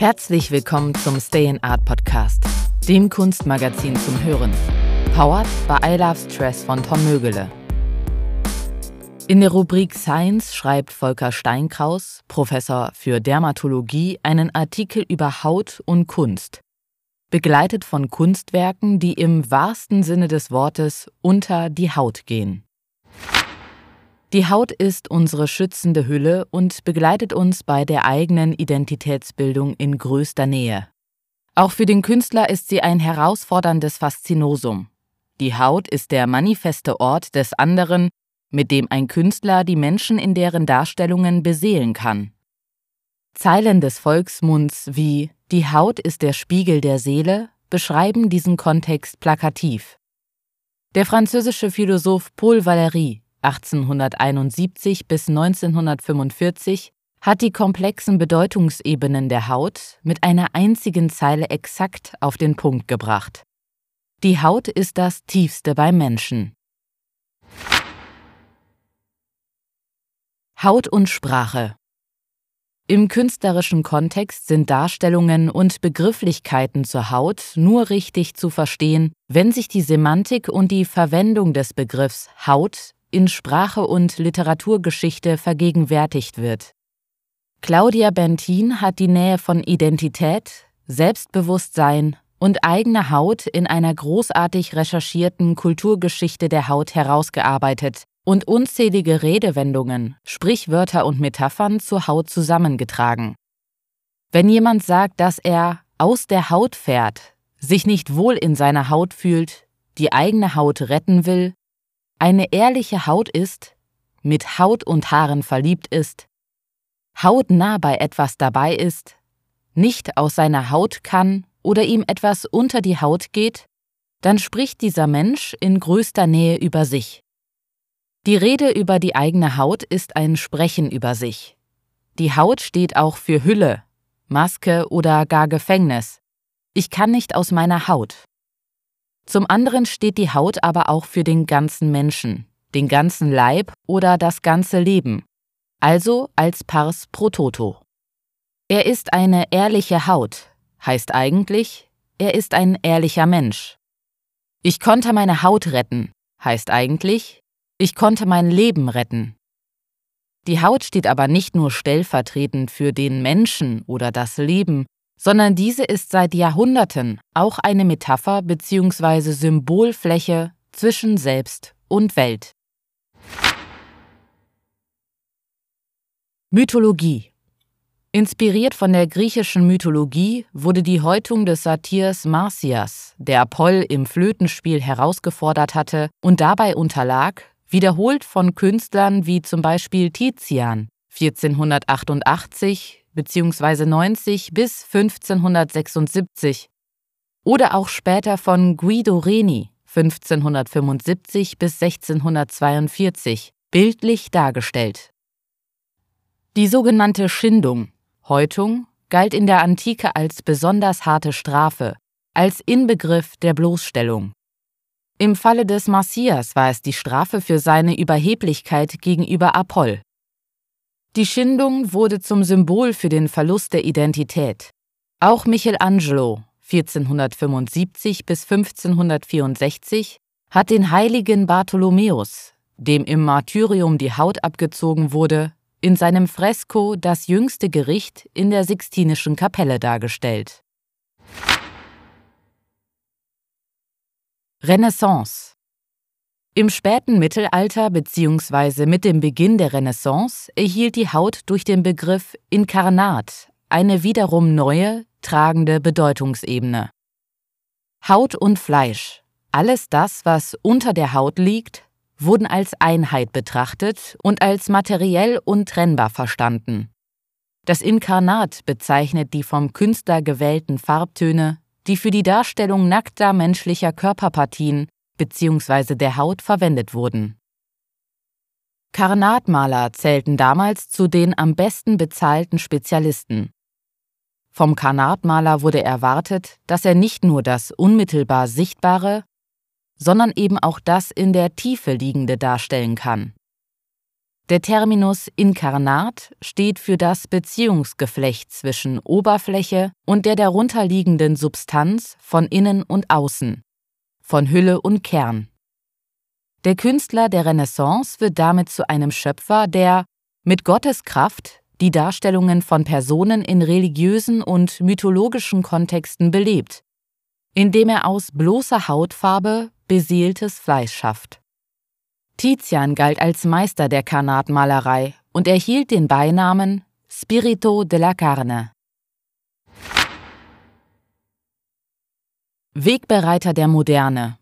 Herzlich willkommen zum Stay in Art Podcast, dem Kunstmagazin zum Hören. Powered by I Love Stress von Tom Mögele. In der Rubrik Science schreibt Volker Steinkraus, Professor für Dermatologie, einen Artikel über Haut und Kunst, begleitet von Kunstwerken, die im wahrsten Sinne des Wortes unter die Haut gehen. Die Haut ist unsere schützende Hülle und begleitet uns bei der eigenen Identitätsbildung in größter Nähe. Auch für den Künstler ist sie ein herausforderndes Faszinosum. Die Haut ist der manifeste Ort des anderen, mit dem ein Künstler die Menschen in deren Darstellungen beseelen kann. Zeilen des Volksmunds wie Die Haut ist der Spiegel der Seele beschreiben diesen Kontext plakativ. Der französische Philosoph Paul Valéry 1871 bis 1945 hat die komplexen Bedeutungsebenen der Haut mit einer einzigen Zeile exakt auf den Punkt gebracht. Die Haut ist das Tiefste beim Menschen. Haut und Sprache Im künstlerischen Kontext sind Darstellungen und Begrifflichkeiten zur Haut nur richtig zu verstehen, wenn sich die Semantik und die Verwendung des Begriffs Haut in Sprache und Literaturgeschichte vergegenwärtigt wird. Claudia Bentin hat die Nähe von Identität, Selbstbewusstsein und eigener Haut in einer großartig recherchierten Kulturgeschichte der Haut herausgearbeitet und unzählige Redewendungen, Sprichwörter und Metaphern zur Haut zusammengetragen. Wenn jemand sagt, dass er aus der Haut fährt, sich nicht wohl in seiner Haut fühlt, die eigene Haut retten will, eine ehrliche Haut ist, mit Haut und Haaren verliebt ist, hautnah bei etwas dabei ist, nicht aus seiner Haut kann oder ihm etwas unter die Haut geht, dann spricht dieser Mensch in größter Nähe über sich. Die Rede über die eigene Haut ist ein Sprechen über sich. Die Haut steht auch für Hülle, Maske oder gar Gefängnis. Ich kann nicht aus meiner Haut. Zum anderen steht die Haut aber auch für den ganzen Menschen, den ganzen Leib oder das ganze Leben, also als Pars pro toto. Er ist eine ehrliche Haut, heißt eigentlich, er ist ein ehrlicher Mensch. Ich konnte meine Haut retten, heißt eigentlich, ich konnte mein Leben retten. Die Haut steht aber nicht nur stellvertretend für den Menschen oder das Leben, sondern diese ist seit Jahrhunderten auch eine Metapher bzw. Symbolfläche zwischen Selbst und Welt. Mythologie Inspiriert von der griechischen Mythologie wurde die Häutung des Satyrs Marsyas, der Apoll im Flötenspiel herausgefordert hatte und dabei unterlag, wiederholt von Künstlern wie zum Beispiel Tizian 1488 bzw. 90 bis 1576 oder auch später von Guido Reni 1575 bis 1642 bildlich dargestellt. Die sogenannte Schindung, Häutung, galt in der Antike als besonders harte Strafe, als Inbegriff der Bloßstellung. Im Falle des Marsyas war es die Strafe für seine Überheblichkeit gegenüber Apoll. Die Schindung wurde zum Symbol für den Verlust der Identität. Auch Michelangelo 1475 bis 1564 hat den heiligen Bartholomäus, dem im Martyrium die Haut abgezogen wurde, in seinem Fresko Das jüngste Gericht in der Sixtinischen Kapelle dargestellt. Renaissance im späten Mittelalter bzw. mit dem Beginn der Renaissance erhielt die Haut durch den Begriff Inkarnat eine wiederum neue, tragende Bedeutungsebene. Haut und Fleisch, alles das, was unter der Haut liegt, wurden als Einheit betrachtet und als materiell untrennbar verstanden. Das Inkarnat bezeichnet die vom Künstler gewählten Farbtöne, die für die Darstellung nackter menschlicher Körperpartien bzw. der Haut verwendet wurden. Karnatmaler zählten damals zu den am besten bezahlten Spezialisten. Vom Karnatmaler wurde erwartet, dass er nicht nur das unmittelbar Sichtbare, sondern eben auch das in der Tiefe liegende darstellen kann. Der Terminus inkarnat steht für das Beziehungsgeflecht zwischen Oberfläche und der darunterliegenden Substanz von innen und außen, von Hülle und Kern. Der Künstler der Renaissance wird damit zu einem Schöpfer, der mit Gottes Kraft die Darstellungen von Personen in religiösen und mythologischen Kontexten belebt, indem er aus bloßer Hautfarbe beseeltes Fleisch schafft. Tizian galt als Meister der Karnatmalerei und erhielt den Beinamen Spirito della Carne. Wegbereiter der Moderne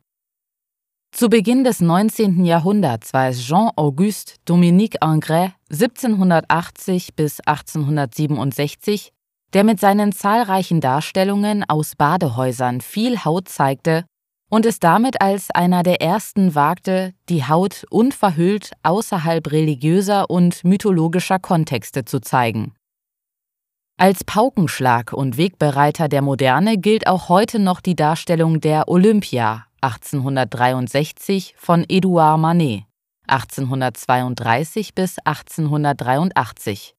Zu Beginn des 19. Jahrhunderts war es Jean-Auguste Dominique Ingres 1780 bis 1867, der mit seinen zahlreichen Darstellungen aus Badehäusern viel Haut zeigte und es damit als einer der ersten wagte, die Haut unverhüllt außerhalb religiöser und mythologischer Kontexte zu zeigen. Als Paukenschlag und Wegbereiter der Moderne gilt auch heute noch die Darstellung der Olympia 1863 von Edouard Manet 1832 bis 1883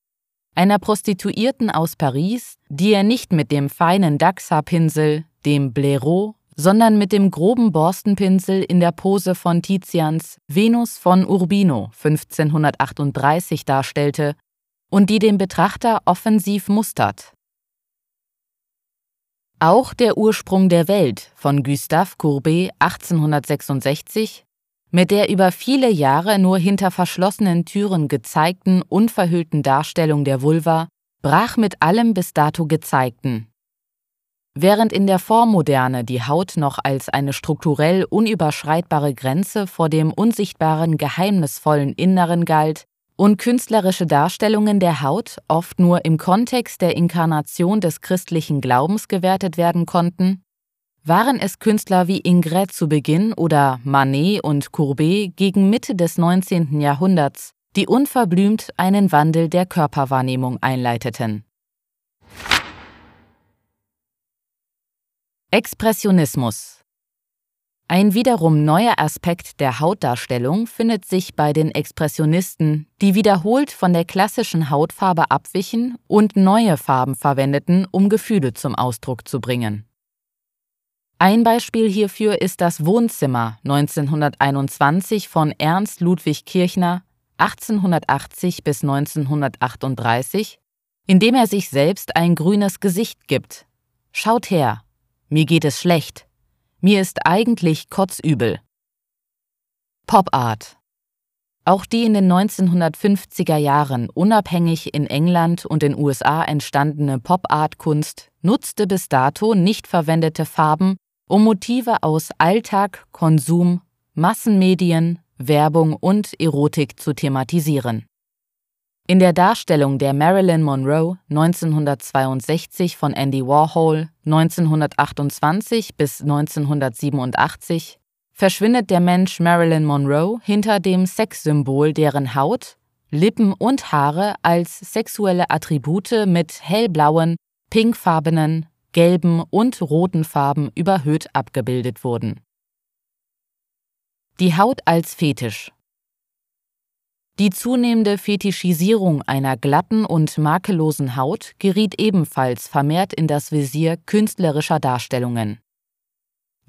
einer Prostituierten aus Paris, die er nicht mit dem feinen Dachshaarpinsel, dem Blaireau sondern mit dem groben Borstenpinsel in der Pose von Tizians Venus von Urbino 1538 darstellte und die den Betrachter offensiv mustert. Auch der Ursprung der Welt von Gustave Courbet 1866, mit der über viele Jahre nur hinter verschlossenen Türen gezeigten unverhüllten Darstellung der Vulva, brach mit allem bis dato Gezeigten Während in der Vormoderne die Haut noch als eine strukturell unüberschreitbare Grenze vor dem unsichtbaren, geheimnisvollen Inneren galt und künstlerische Darstellungen der Haut oft nur im Kontext der Inkarnation des christlichen Glaubens gewertet werden konnten, waren es Künstler wie Ingres zu Beginn oder Manet und Courbet gegen Mitte des 19. Jahrhunderts, die unverblümt einen Wandel der Körperwahrnehmung einleiteten. Expressionismus Ein wiederum neuer Aspekt der Hautdarstellung findet sich bei den Expressionisten, die wiederholt von der klassischen Hautfarbe abwichen und neue Farben verwendeten, um Gefühle zum Ausdruck zu bringen. Ein Beispiel hierfür ist das Wohnzimmer 1921 von Ernst Ludwig Kirchner 1880 bis 1938, in dem er sich selbst ein grünes Gesicht gibt. Schaut her, mir geht es schlecht. Mir ist eigentlich kotzübel. Pop Art. Auch die in den 1950er Jahren unabhängig in England und den USA entstandene Pop-Art-Kunst nutzte bis dato nicht verwendete Farben, um Motive aus Alltag, Konsum, Massenmedien, Werbung und Erotik zu thematisieren. In der Darstellung der Marilyn Monroe 1962 von Andy Warhol 1928 bis 1987 verschwindet der Mensch Marilyn Monroe hinter dem Sexsymbol, deren Haut, Lippen und Haare als sexuelle Attribute mit hellblauen, pinkfarbenen, gelben und roten Farben überhöht abgebildet wurden. Die Haut als Fetisch die zunehmende Fetischisierung einer glatten und makellosen Haut geriet ebenfalls vermehrt in das Visier künstlerischer Darstellungen.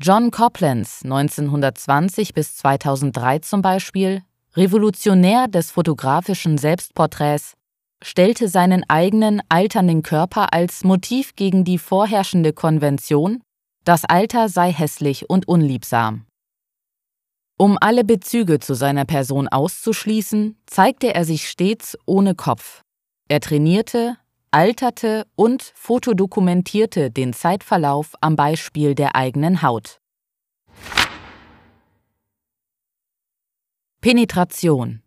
John Coplands 1920 bis 2003 zum Beispiel, Revolutionär des fotografischen Selbstporträts, stellte seinen eigenen alternden Körper als Motiv gegen die vorherrschende Konvention, das Alter sei hässlich und unliebsam. Um alle Bezüge zu seiner Person auszuschließen, zeigte er sich stets ohne Kopf. Er trainierte, alterte und fotodokumentierte den Zeitverlauf am Beispiel der eigenen Haut. Penetration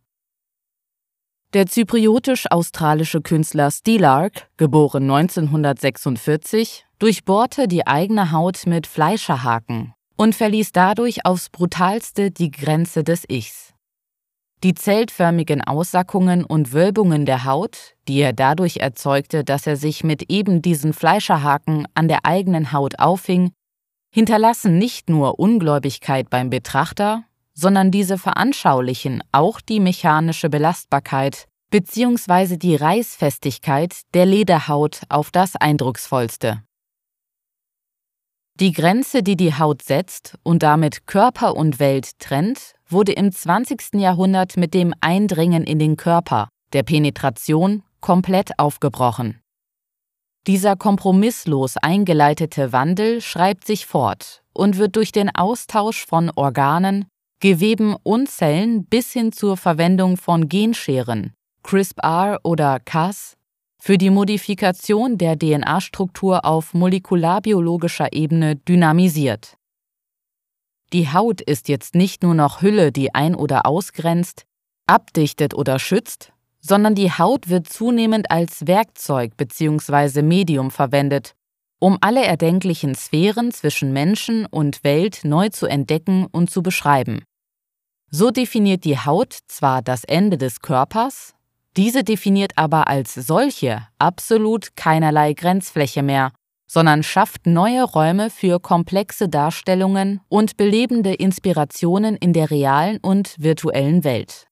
Der zypriotisch-australische Künstler Steelark, geboren 1946, durchbohrte die eigene Haut mit Fleischerhaken, und verließ dadurch aufs brutalste die Grenze des Ichs. Die zeltförmigen Aussackungen und Wölbungen der Haut, die er dadurch erzeugte, dass er sich mit eben diesen Fleischerhaken an der eigenen Haut auffing, hinterlassen nicht nur Ungläubigkeit beim Betrachter, sondern diese veranschaulichen auch die mechanische Belastbarkeit bzw. die Reißfestigkeit der Lederhaut auf das eindrucksvollste. Die Grenze, die die Haut setzt und damit Körper und Welt trennt, wurde im 20. Jahrhundert mit dem Eindringen in den Körper, der Penetration, komplett aufgebrochen. Dieser kompromisslos eingeleitete Wandel schreibt sich fort und wird durch den Austausch von Organen, Geweben und Zellen bis hin zur Verwendung von Genscheren, CRISPR oder Cas, für die Modifikation der DNA-Struktur auf molekularbiologischer Ebene dynamisiert. Die Haut ist jetzt nicht nur noch Hülle, die ein- oder ausgrenzt, abdichtet oder schützt, sondern die Haut wird zunehmend als Werkzeug bzw. Medium verwendet, um alle erdenklichen Sphären zwischen Menschen und Welt neu zu entdecken und zu beschreiben. So definiert die Haut zwar das Ende des Körpers, diese definiert aber als solche absolut keinerlei Grenzfläche mehr, sondern schafft neue Räume für komplexe Darstellungen und belebende Inspirationen in der realen und virtuellen Welt.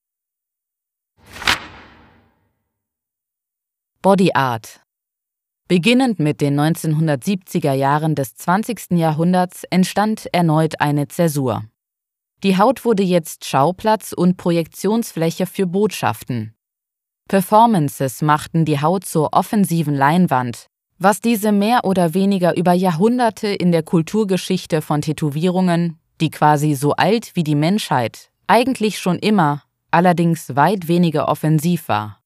Body Art Beginnend mit den 1970er Jahren des 20. Jahrhunderts entstand erneut eine Zäsur. Die Haut wurde jetzt Schauplatz und Projektionsfläche für Botschaften, Performances machten die Haut zur offensiven Leinwand, was diese mehr oder weniger über Jahrhunderte in der Kulturgeschichte von Tätowierungen, die quasi so alt wie die Menschheit, eigentlich schon immer, allerdings weit weniger offensiv war.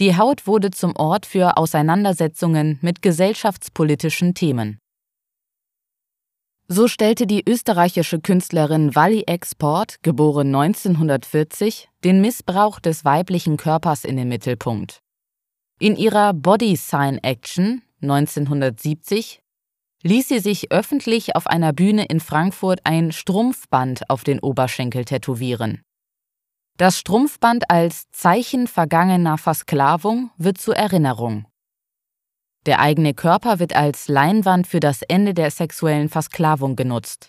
Die Haut wurde zum Ort für Auseinandersetzungen mit gesellschaftspolitischen Themen. So stellte die österreichische Künstlerin Wally Export, geboren 1940, den Missbrauch des weiblichen Körpers in den Mittelpunkt. In ihrer Body Sign Action 1970 ließ sie sich öffentlich auf einer Bühne in Frankfurt ein Strumpfband auf den Oberschenkel tätowieren. Das Strumpfband als Zeichen vergangener Versklavung wird zur Erinnerung. Der eigene Körper wird als Leinwand für das Ende der sexuellen Versklavung genutzt.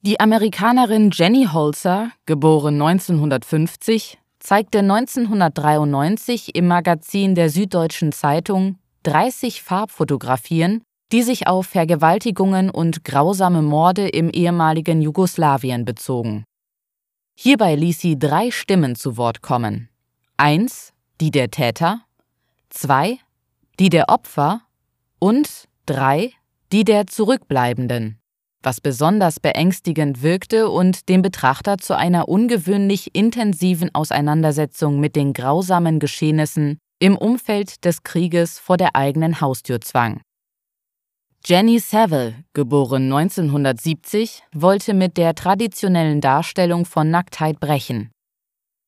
Die Amerikanerin Jenny Holzer, geboren 1950, zeigte 1993 im Magazin der Süddeutschen Zeitung 30 Farbfotografien, die sich auf Vergewaltigungen und grausame Morde im ehemaligen Jugoslawien bezogen. Hierbei ließ sie drei Stimmen zu Wort kommen. Eins, die der Täter, zwei, die der Opfer und drei, die der Zurückbleibenden, was besonders beängstigend wirkte und den Betrachter zu einer ungewöhnlich intensiven Auseinandersetzung mit den grausamen Geschehnissen im Umfeld des Krieges vor der eigenen Haustür zwang. Jenny Saville, geboren 1970, wollte mit der traditionellen Darstellung von Nacktheit brechen.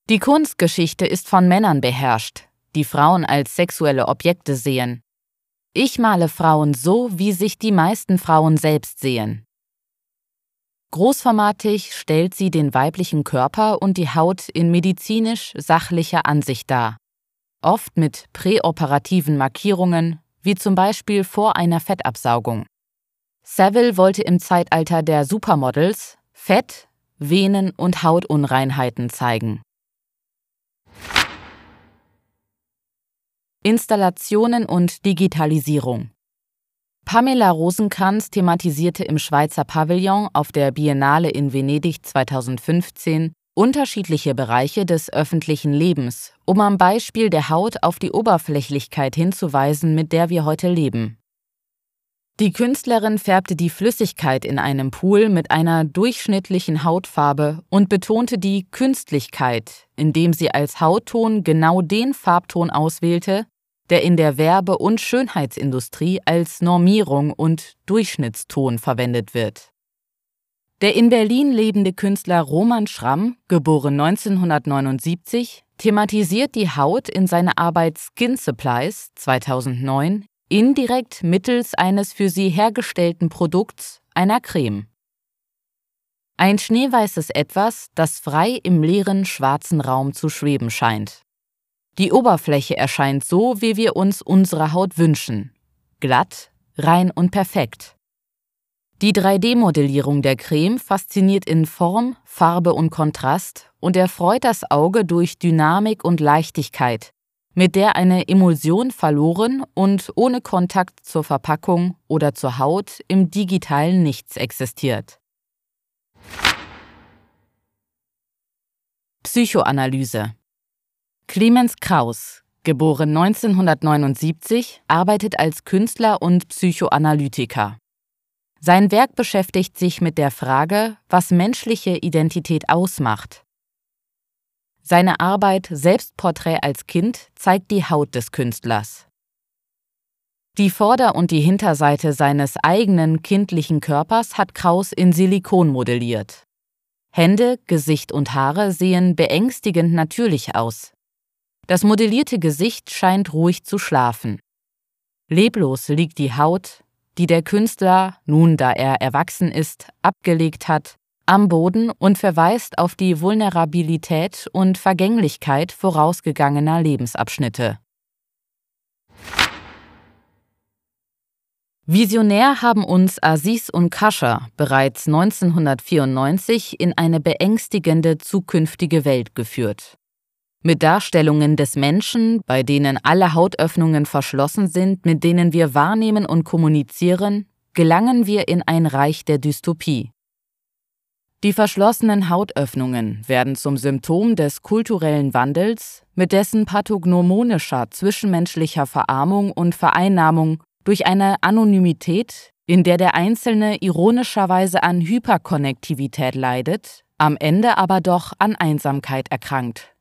Die Kunstgeschichte ist von Männern beherrscht, die Frauen als sexuelle Objekte sehen. Ich male Frauen so, wie sich die meisten Frauen selbst sehen. Großformatig stellt sie den weiblichen Körper und die Haut in medizinisch sachlicher Ansicht dar, oft mit präoperativen Markierungen, wie zum Beispiel vor einer Fettabsaugung. Saville wollte im Zeitalter der Supermodels Fett, Venen und Hautunreinheiten zeigen. Installationen und Digitalisierung. Pamela Rosenkranz thematisierte im Schweizer Pavillon auf der Biennale in Venedig 2015 unterschiedliche Bereiche des öffentlichen Lebens, um am Beispiel der Haut auf die Oberflächlichkeit hinzuweisen, mit der wir heute leben. Die Künstlerin färbte die Flüssigkeit in einem Pool mit einer durchschnittlichen Hautfarbe und betonte die Künstlichkeit, indem sie als Hautton genau den Farbton auswählte, der in der Werbe- und Schönheitsindustrie als Normierung und Durchschnittston verwendet wird. Der in Berlin lebende Künstler Roman Schramm, geboren 1979, thematisiert die Haut in seiner Arbeit Skin Supplies 2009 indirekt mittels eines für sie hergestellten Produkts, einer Creme. Ein schneeweißes Etwas, das frei im leeren schwarzen Raum zu schweben scheint. Die Oberfläche erscheint so, wie wir uns unsere Haut wünschen. Glatt, rein und perfekt. Die 3D-Modellierung der Creme fasziniert in Form, Farbe und Kontrast und erfreut das Auge durch Dynamik und Leichtigkeit, mit der eine Emulsion verloren und ohne Kontakt zur Verpackung oder zur Haut im digitalen Nichts existiert. Psychoanalyse Clemens Kraus, geboren 1979, arbeitet als Künstler und Psychoanalytiker. Sein Werk beschäftigt sich mit der Frage, was menschliche Identität ausmacht. Seine Arbeit Selbstporträt als Kind zeigt die Haut des Künstlers. Die Vorder- und die Hinterseite seines eigenen kindlichen Körpers hat Kraus in Silikon modelliert. Hände, Gesicht und Haare sehen beängstigend natürlich aus. Das modellierte Gesicht scheint ruhig zu schlafen. Leblos liegt die Haut, die der Künstler, nun da er erwachsen ist, abgelegt hat, am Boden und verweist auf die Vulnerabilität und Vergänglichkeit vorausgegangener Lebensabschnitte. Visionär haben uns Aziz und Kascha bereits 1994 in eine beängstigende zukünftige Welt geführt. Mit Darstellungen des Menschen, bei denen alle Hautöffnungen verschlossen sind, mit denen wir wahrnehmen und kommunizieren, gelangen wir in ein Reich der Dystopie. Die verschlossenen Hautöffnungen werden zum Symptom des kulturellen Wandels, mit dessen pathognomonischer zwischenmenschlicher Verarmung und Vereinnahmung durch eine Anonymität, in der der Einzelne ironischerweise an Hyperkonnektivität leidet, am Ende aber doch an Einsamkeit erkrankt.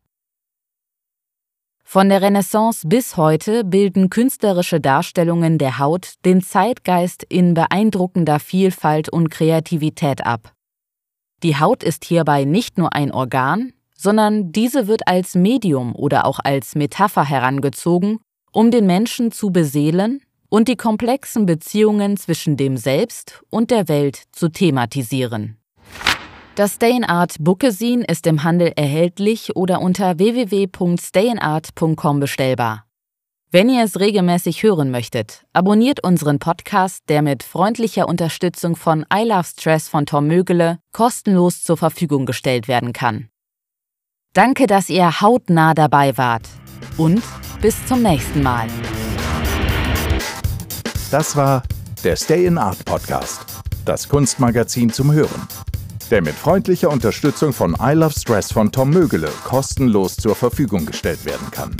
Von der Renaissance bis heute bilden künstlerische Darstellungen der Haut den Zeitgeist in beeindruckender Vielfalt und Kreativität ab. Die Haut ist hierbei nicht nur ein Organ, sondern diese wird als Medium oder auch als Metapher herangezogen, um den Menschen zu beseelen und die komplexen Beziehungen zwischen dem Selbst und der Welt zu thematisieren. Das Stayinart Bookesin ist im Handel erhältlich oder unter www.stayinart.com bestellbar. Wenn ihr es regelmäßig hören möchtet, abonniert unseren Podcast, der mit freundlicher Unterstützung von I Love Stress von Tom Mögele kostenlos zur Verfügung gestellt werden kann. Danke, dass ihr hautnah dabei wart und bis zum nächsten Mal. Das war der Stay in Art Podcast, das Kunstmagazin zum Hören, der mit freundlicher Unterstützung von I Love Stress von Tom Mögele kostenlos zur Verfügung gestellt werden kann.